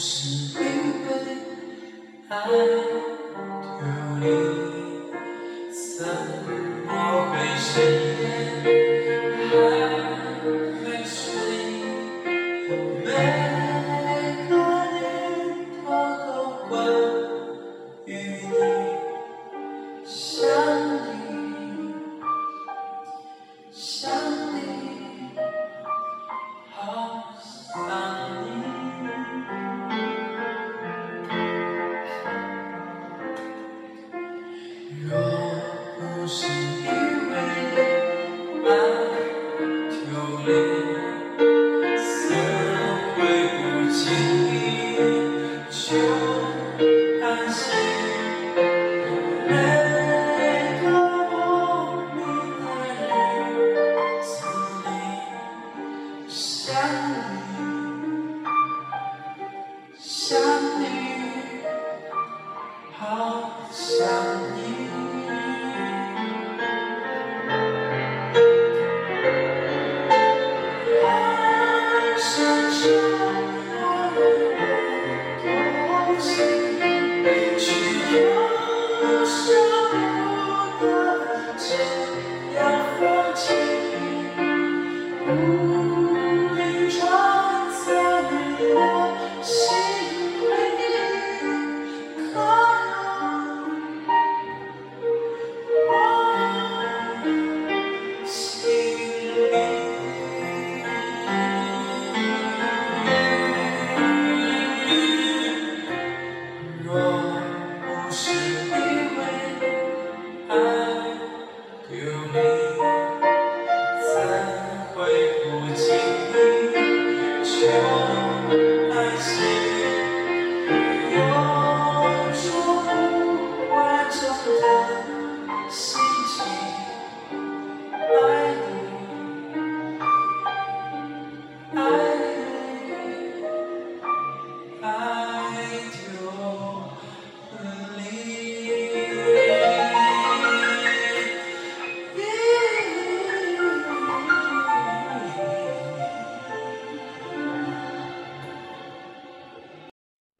是因为爱丢你，怎么会深夜还没睡？每个念头都关于你。不是因为爱丢脸，怎会不经意就安心？每个莫名的日子里，想你，想你，好想你。是会不